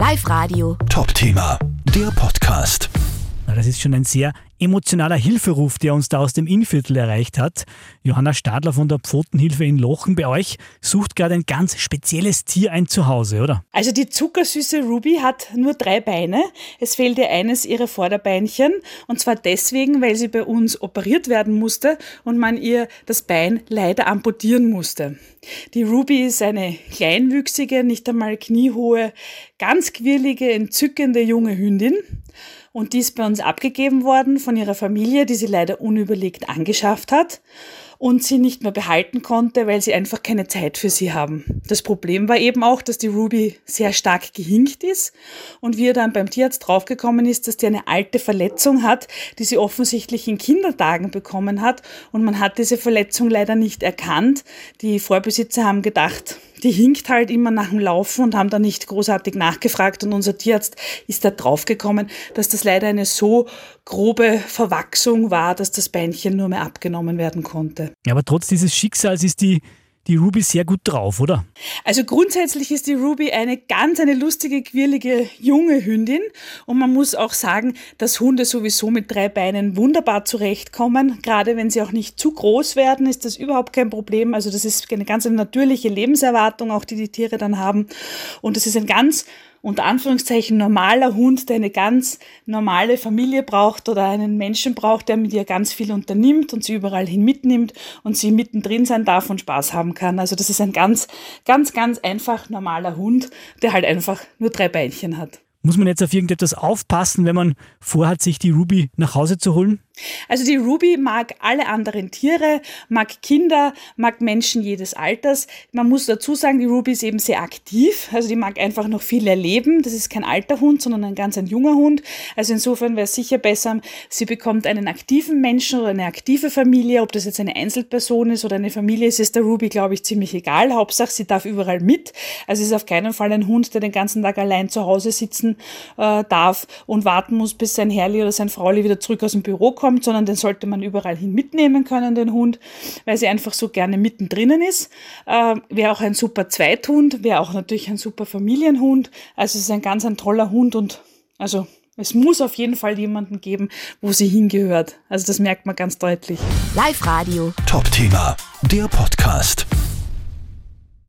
Live Radio. Top Thema, der Podcast. Das ist schon ein sehr emotionaler Hilferuf, der uns da aus dem Innviertel erreicht hat. Johanna Stadler von der Pfotenhilfe in Lochen bei euch sucht gerade ein ganz spezielles Tier ein Zuhause, oder? Also die zuckersüße Ruby hat nur drei Beine. Es fehlt ihr eines ihrer Vorderbeinchen und zwar deswegen, weil sie bei uns operiert werden musste und man ihr das Bein leider amputieren musste. Die Ruby ist eine kleinwüchsige, nicht einmal kniehohe, ganz quirlige, entzückende junge Hündin. Und die ist bei uns abgegeben worden von ihrer Familie, die sie leider unüberlegt angeschafft hat und sie nicht mehr behalten konnte, weil sie einfach keine Zeit für sie haben. Das Problem war eben auch, dass die Ruby sehr stark gehinkt ist und wie er dann beim Tierarzt draufgekommen ist, dass die eine alte Verletzung hat, die sie offensichtlich in Kindertagen bekommen hat und man hat diese Verletzung leider nicht erkannt. Die Vorbesitzer haben gedacht, die hinkt halt immer nach dem Laufen und haben da nicht großartig nachgefragt. Und unser Tierarzt ist da draufgekommen, dass das leider eine so grobe Verwachsung war, dass das Beinchen nur mehr abgenommen werden konnte. Ja, aber trotz dieses Schicksals ist die die Ruby sehr gut drauf, oder? Also grundsätzlich ist die Ruby eine ganz eine lustige, quirlige junge Hündin und man muss auch sagen, dass Hunde sowieso mit drei Beinen wunderbar zurechtkommen. Gerade wenn sie auch nicht zu groß werden, ist das überhaupt kein Problem. Also das ist eine ganz natürliche Lebenserwartung, auch die die Tiere dann haben und es ist ein ganz unter Anführungszeichen normaler Hund, der eine ganz normale Familie braucht oder einen Menschen braucht, der mit ihr ganz viel unternimmt und sie überall hin mitnimmt und sie mittendrin sein darf und Spaß haben kann. Also das ist ein ganz, ganz, ganz einfach normaler Hund, der halt einfach nur drei Beinchen hat. Muss man jetzt auf irgendetwas aufpassen, wenn man vorhat, sich die Ruby nach Hause zu holen? Also die Ruby mag alle anderen Tiere, mag Kinder, mag Menschen jedes Alters. Man muss dazu sagen, die Ruby ist eben sehr aktiv, also die mag einfach noch viel erleben. Das ist kein alter Hund, sondern ein ganz ein junger Hund. Also insofern wäre es sicher besser, sie bekommt einen aktiven Menschen oder eine aktive Familie, ob das jetzt eine Einzelperson ist oder eine Familie, ist es der Ruby, glaube ich, ziemlich egal. Hauptsache, sie darf überall mit. Also es ist auf keinen Fall ein Hund, der den ganzen Tag allein zu Hause sitzen äh, darf und warten muss, bis sein Herrli oder sein Frauli wieder zurück aus dem Büro kommt kommt, sondern den sollte man überall hin mitnehmen können, den Hund, weil sie einfach so gerne mittendrin ist. Äh, wäre auch ein super Zweithund, wäre auch natürlich ein super Familienhund. Also es ist ein ganz ein toller Hund und also es muss auf jeden Fall jemanden geben, wo sie hingehört. Also das merkt man ganz deutlich. Live Radio. Top Thema, der Podcast.